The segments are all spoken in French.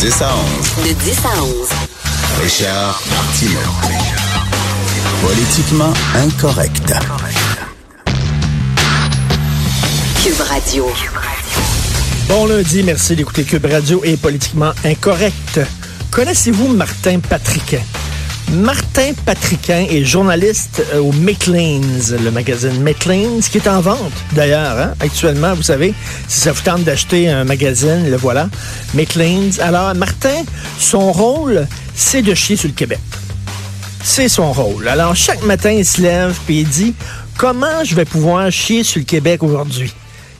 10 à 11. De 10 à 11. Richard Martineau. Politiquement incorrect. Cube Radio. Bon lundi, merci d'écouter Cube Radio et Politiquement Incorrect. Connaissez-vous Martin Patriquin? Martin Patriquin est journaliste euh, au Maclean's, le magazine Maclean's, qui est en vente d'ailleurs, hein, actuellement, vous savez. Si ça vous tente d'acheter un magazine, le voilà, Maclean's. Alors, Martin, son rôle, c'est de chier sur le Québec. C'est son rôle. Alors, chaque matin, il se lève puis il dit, comment je vais pouvoir chier sur le Québec aujourd'hui?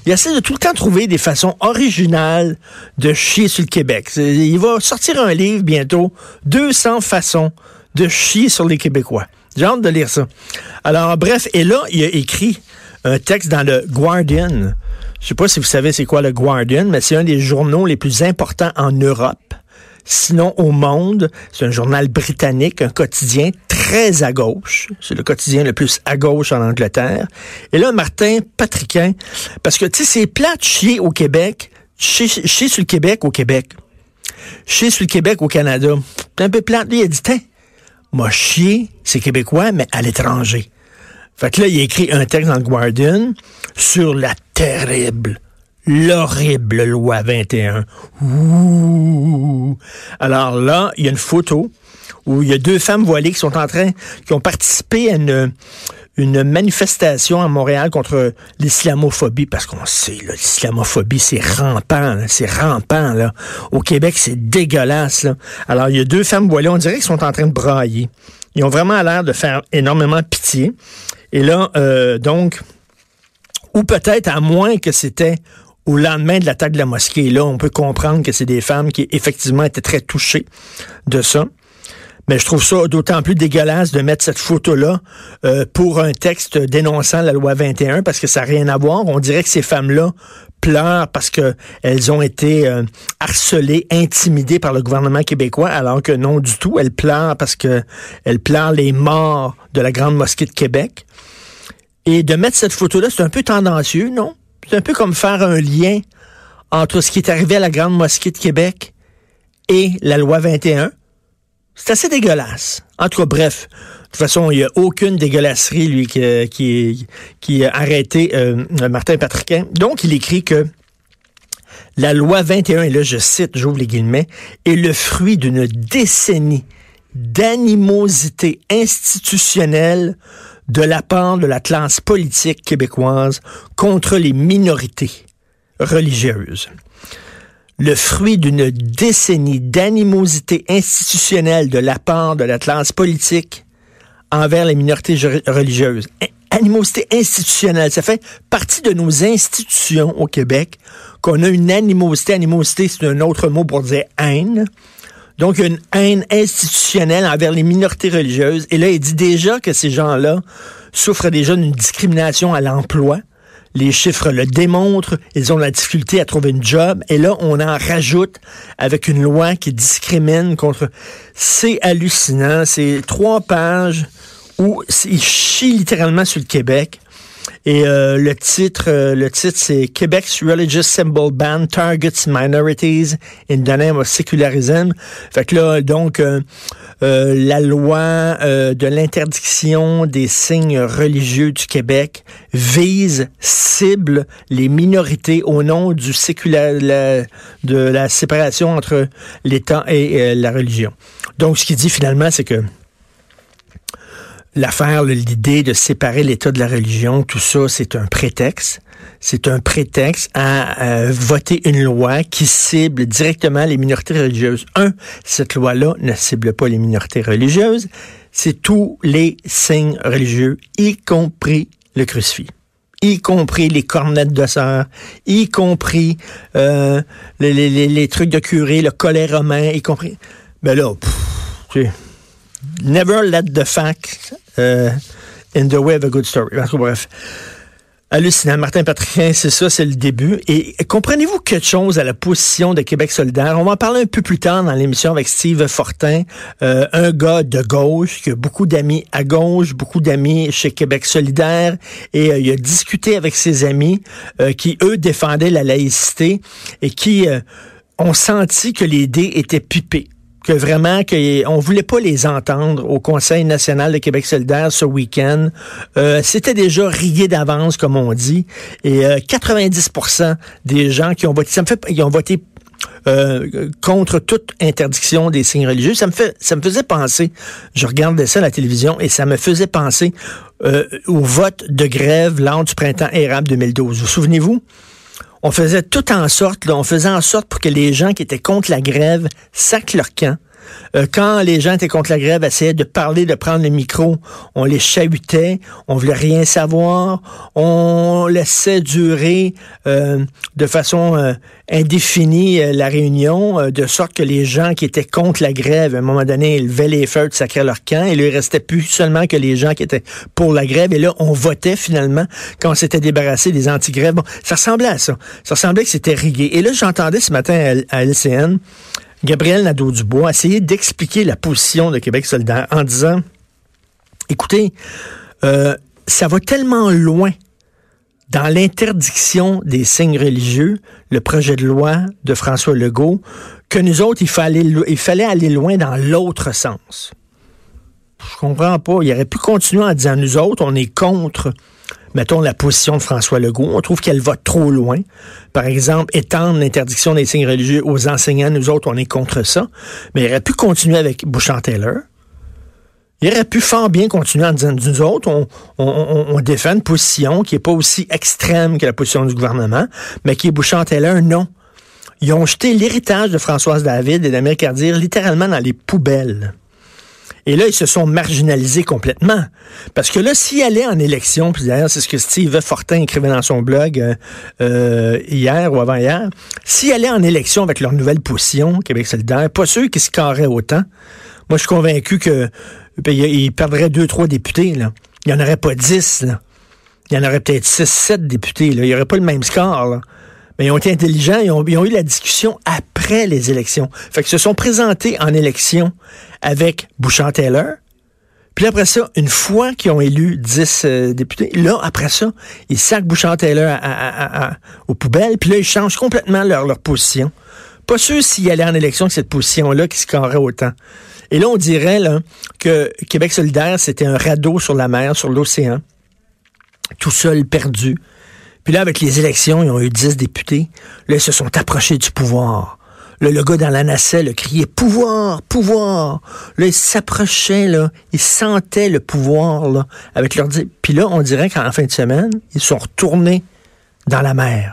Il essaie de tout le temps trouver des façons originales de chier sur le Québec. Il va sortir un livre bientôt, 200 façons de chier sur les Québécois. J'ai hâte de lire ça. Alors, bref, et là, il a écrit un texte dans le Guardian. Je sais pas si vous savez c'est quoi le Guardian, mais c'est un des journaux les plus importants en Europe. Sinon, au monde, c'est un journal britannique, un quotidien très à gauche. C'est le quotidien le plus à gauche en Angleterre. Et là, Martin Patriquin, parce que, tu sais, c'est plat de chier au Québec, chier, sur le Québec au Québec, chier sur le Québec au Canada. C'est un peu plat. Lui, il a dit, m'a chier, c'est québécois, mais à l'étranger. Fait que là, il a écrit un texte dans le Guardian sur la terrible, l'horrible loi 21. Ouh. Alors là, il y a une photo où il y a deux femmes voilées qui sont en train, qui ont participé à une, une manifestation à Montréal contre l'islamophobie, parce qu'on sait, l'islamophobie, c'est rampant, c'est rampant. Là. Au Québec, c'est dégueulasse. Alors, il y a deux femmes voilées, on dirait qu'elles sont en train de brailler. Ils ont vraiment l'air de faire énormément pitié. Et là, euh, donc, ou peut-être à moins que c'était au lendemain de l'attaque de la mosquée. Là, on peut comprendre que c'est des femmes qui effectivement étaient très touchées de ça. Mais je trouve ça d'autant plus dégueulasse de mettre cette photo-là euh, pour un texte dénonçant la loi 21 parce que ça n'a rien à voir. On dirait que ces femmes-là pleurent parce que elles ont été euh, harcelées, intimidées par le gouvernement québécois, alors que non du tout. Elles pleurent parce que elles pleurent les morts de la grande mosquée de Québec. Et de mettre cette photo-là, c'est un peu tendancieux, non? C'est un peu comme faire un lien entre ce qui est arrivé à la grande mosquée de Québec et la loi 21. C'est assez dégueulasse. En tout cas, bref. De toute façon, il n'y a aucune dégueulasserie, lui, qui, a arrêté euh, Martin Patriquin. Donc, il écrit que la loi 21, et là, je cite, j'ouvre les guillemets, est le fruit d'une décennie d'animosité institutionnelle de la part de la classe politique québécoise contre les minorités religieuses le fruit d'une décennie d'animosité institutionnelle de la part de la classe politique envers les minorités religieuses. Animosité institutionnelle, ça fait partie de nos institutions au Québec qu'on a une animosité. Animosité, c'est un autre mot pour dire haine. Donc, une haine institutionnelle envers les minorités religieuses. Et là, il dit déjà que ces gens-là souffrent déjà d'une discrimination à l'emploi. Les chiffres le démontrent. Ils ont la difficulté à trouver une job. Et là, on en rajoute avec une loi qui discrimine contre... C'est hallucinant. C'est trois pages où ils chient littéralement sur le Québec. Et euh, le titre, euh, le titre, c'est Québec's Religious Symbol Ban Targets Minorities in the Name of Secularism. Fait que là, donc, euh, la loi de l'interdiction des signes religieux du Québec vise, cible les minorités au nom du sécular, de la séparation entre l'État et la religion. Donc, ce qu'il dit finalement, c'est que l'affaire, l'idée de séparer l'État de la religion, tout ça, c'est un prétexte. C'est un prétexte à voter une loi qui cible directement les minorités religieuses. Un, cette loi-là ne cible pas les minorités religieuses, c'est tous les signes religieux, y compris le crucifix y compris les cornettes de sœur, y compris euh, les, trucs de curé, le collet romain, y compris... Ben là, pff, never let the fact uh, in the way of a good story. bref. Hallucinant. Martin Patricien, c'est ça, c'est le début. Et comprenez-vous quelque chose à la position de Québec solidaire? On va en parler un peu plus tard dans l'émission avec Steve Fortin, euh, un gars de gauche qui a beaucoup d'amis à gauche, beaucoup d'amis chez Québec solidaire. Et euh, il a discuté avec ses amis euh, qui, eux, défendaient la laïcité et qui ont senti que les dés étaient pipés que vraiment qu'on voulait pas les entendre au Conseil national de Québec solidaire ce week-end. Euh, C'était déjà rigué d'avance, comme on dit. Et 90% euh, des gens qui ont voté, ça me fait, ils ont voté euh, contre toute interdiction des signes religieux. Ça me fait, ça me faisait penser. Je regardais ça à la télévision et ça me faisait penser euh, au vote de grève lors du printemps érable 2012. Vous souvenez-vous? On faisait tout en sorte, là, on faisait en sorte pour que les gens qui étaient contre la grève sacent leur camp. Euh, quand les gens étaient contre la grève, essayaient de parler, de prendre le micro, on les chahutait, on voulait rien savoir, on laissait durer euh, de façon euh, indéfinie la réunion, de sorte que les gens qui étaient contre la grève, à un moment donné, ils levaient les feux, sacraient leur camp, et là, il restait plus seulement que les gens qui étaient pour la grève, et là, on votait finalement quand on s'était débarrassé des anti-grèves. Bon, ça ressemblait à ça. Ça ressemblait que c'était rigué. Et là, j'entendais ce matin à LCN, Gabriel Nadeau-Dubois essayer d'expliquer la position de Québec solidaire en disant, écoutez, euh, ça va tellement loin dans l'interdiction des signes religieux, le projet de loi de François Legault, que nous autres, il fallait, il fallait aller loin dans l'autre sens. Je comprends pas. Il aurait pu continuer en disant, nous autres, on est contre mettons, la position de François Legault. On trouve qu'elle va trop loin. Par exemple, étendre l'interdiction des signes religieux aux enseignants, nous autres, on est contre ça. Mais il aurait pu continuer avec Bouchard-Taylor. Il aurait pu fort bien continuer en disant, nous autres, on, défend une position qui n'est pas aussi extrême que la position du gouvernement, mais qui est Bouchard-Taylor, non. Ils ont jeté l'héritage de Françoise David et d'Amérique Cardir littéralement dans les poubelles. Et là, ils se sont marginalisés complètement. Parce que là, s'ils allaient en élection, puis d'ailleurs, c'est ce que Steve Fortin écrivait dans son blog euh, euh, hier ou avant-hier, s'ils allaient en élection avec leur nouvelle position, Québec solidaire, pas ceux qui se carraient autant. Moi, je suis convaincu que ben, perdraient deux, trois députés. Là. Il n'y en aurait pas dix. Il y en aurait peut-être six, sept députés. Il n'y aurait pas le même score. Mais ils ont été intelligents, ils ont, eu la discussion après les élections. Fait qu'ils se sont présentés en élection avec Bouchard-Taylor. Puis après ça, une fois qu'ils ont élu 10 euh, députés, là, après ça, ils sacent Bouchard-Taylor aux poubelles, puis là, ils changent complètement leur, position. Pas sûr s'il allait en élection avec cette position-là qui se carrait autant. Et là, on dirait là, que Québec solidaire, c'était un radeau sur la mer, sur l'océan, tout seul perdu, puis là, avec les élections, ils ont eu 10 députés. Là, ils se sont approchés du pouvoir. Là, le gars dans la nacelle criait pouvoir, pouvoir. Là, ils s'approchaient, là. Ils sentaient le pouvoir, là, avec leur Puis là, on dirait qu'en fin de semaine, ils sont retournés dans la mer.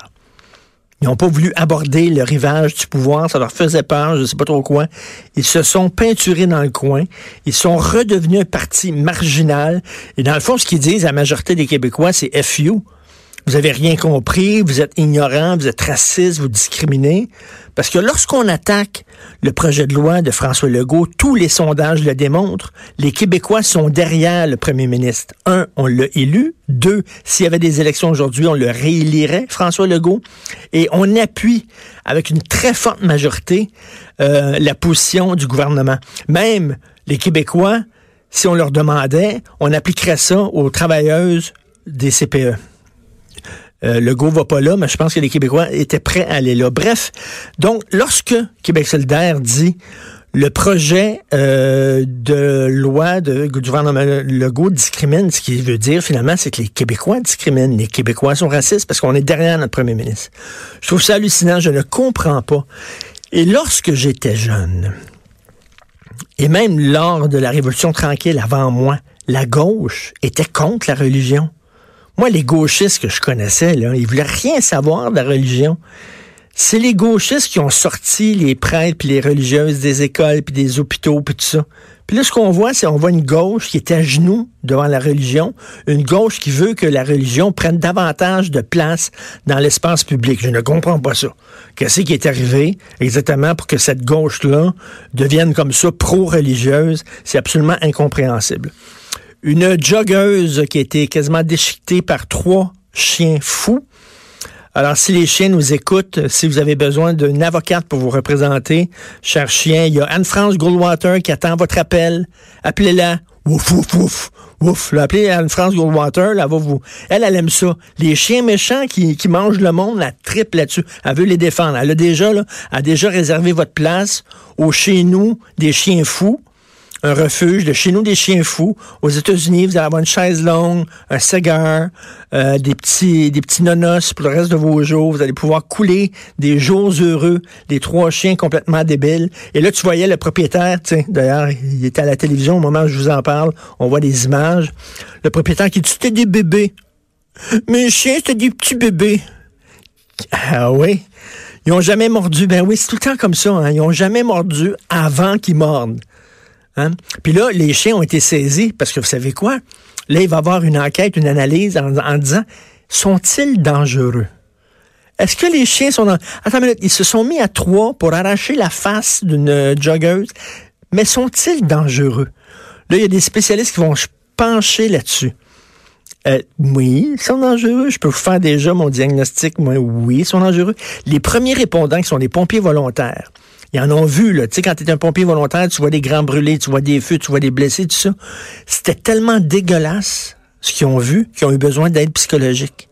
Ils n'ont pas voulu aborder le rivage du pouvoir, ça leur faisait peur, je ne sais pas trop quoi. Ils se sont peinturés dans le coin, ils sont redevenus un parti marginal. Et dans le fond, ce qu'ils disent la majorité des Québécois, c'est FU vous avez rien compris, vous êtes ignorant, vous êtes raciste, vous discriminez. Parce que lorsqu'on attaque le projet de loi de François Legault, tous les sondages le démontrent, les Québécois sont derrière le premier ministre. Un, on l'a élu. Deux, s'il y avait des élections aujourd'hui, on le réélirait, François Legault. Et on appuie avec une très forte majorité euh, la position du gouvernement. Même les Québécois, si on leur demandait, on appliquerait ça aux travailleuses des CPE. Euh, le go va pas là, mais je pense que les Québécois étaient prêts à aller là. Bref, donc lorsque Québec solidaire dit le projet euh, de loi de, du gouvernement Legault discrimine, ce qui veut dire finalement, c'est que les Québécois discriminent. Les Québécois sont racistes parce qu'on est derrière notre premier ministre. Je trouve ça hallucinant, je ne comprends pas. Et lorsque j'étais jeune, et même lors de la Révolution tranquille avant moi, la gauche était contre la religion. Moi, les gauchistes que je connaissais, là, ils voulaient rien savoir de la religion. C'est les gauchistes qui ont sorti les prêtres puis les religieuses des écoles puis des hôpitaux puis tout ça. Puis là, ce qu'on voit, c'est on voit une gauche qui est à genoux devant la religion, une gauche qui veut que la religion prenne davantage de place dans l'espace public. Je ne comprends pas ça. Qu'est-ce qui est arrivé exactement pour que cette gauche-là devienne comme ça pro-religieuse? C'est absolument incompréhensible une joggeuse qui a été quasiment déchiquetée par trois chiens fous. Alors, si les chiens nous écoutent, si vous avez besoin d'une avocate pour vous représenter, cher chien, il y a Anne-France Goldwater qui attend votre appel. Appelez-la. Ouf, ouf, ouf. Ouf, là, appelez Anne-France Goldwater, là, va vous... Elle, elle aime ça. Les chiens méchants qui, mangent le monde, la tripe là-dessus. Elle veut les défendre. Elle a déjà, là, a déjà réservé votre place au chez nous des chiens fous un refuge de chez nous des chiens fous. Aux États-Unis, vous allez avoir une chaise longue, un cigare, euh, des petits des petits nonos pour le reste de vos jours. Vous allez pouvoir couler des jours heureux, des trois chiens complètement débiles. Et là, tu voyais le propriétaire, d'ailleurs, il était à la télévision au moment où je vous en parle. On voit des images. Le propriétaire qui dit, c'était des bébés. Mes chiens, c'était des petits bébés. Ah oui? Ils ont jamais mordu. Ben oui, c'est tout le temps comme ça. Hein. Ils ont jamais mordu avant qu'ils mordent. Hein? Puis là, les chiens ont été saisis parce que vous savez quoi? Là, il va y avoir une enquête, une analyse en, disant, sont-ils dangereux? Est-ce que les chiens sont dans... Attends une minute, ils se sont mis à trois pour arracher la face d'une joggeuse, mais sont-ils dangereux? Là, il y a des spécialistes qui vont pencher là-dessus. Euh, oui, ils sont dangereux. Je peux vous faire déjà mon diagnostic. Oui, ils sont dangereux. Les premiers répondants qui sont des pompiers volontaires, ils en ont vu, là. Tu sais, quand tu un pompier volontaire, tu vois des grands brûlés, tu vois des feux, tu vois des blessés, tout ça. C'était tellement dégueulasse, ce qu'ils ont vu, qu'ils ont eu besoin d'aide psychologique.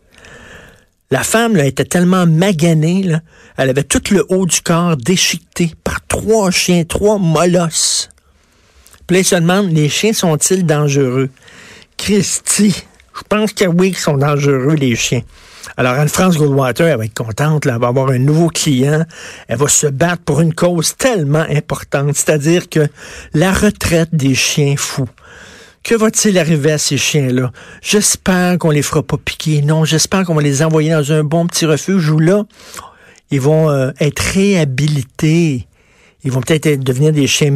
La femme, là, était tellement maganée, là. Elle avait tout le haut du corps déchiqueté par trois chiens, trois molosses. Puis se demandent, les chiens sont-ils dangereux? Christy, je pense que oui, qu'ils sont dangereux, les chiens. Alors, Anne-France Goldwater, elle va être contente, là, elle va avoir un nouveau client. Elle va se battre pour une cause tellement importante, c'est-à-dire que la retraite des chiens fous. Que va-t-il arriver à ces chiens-là? J'espère qu'on les fera pas piquer. Non, j'espère qu'on va les envoyer dans un bon petit refuge où là, ils vont euh, être réhabilités. Ils vont peut-être devenir des chiens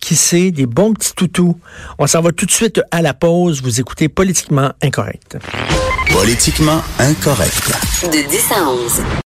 qui sait, des bons petits toutous. On s'en va tout de suite à la pause. Vous écoutez Politiquement Incorrect. Politiquement Incorrect. De 10 à 11.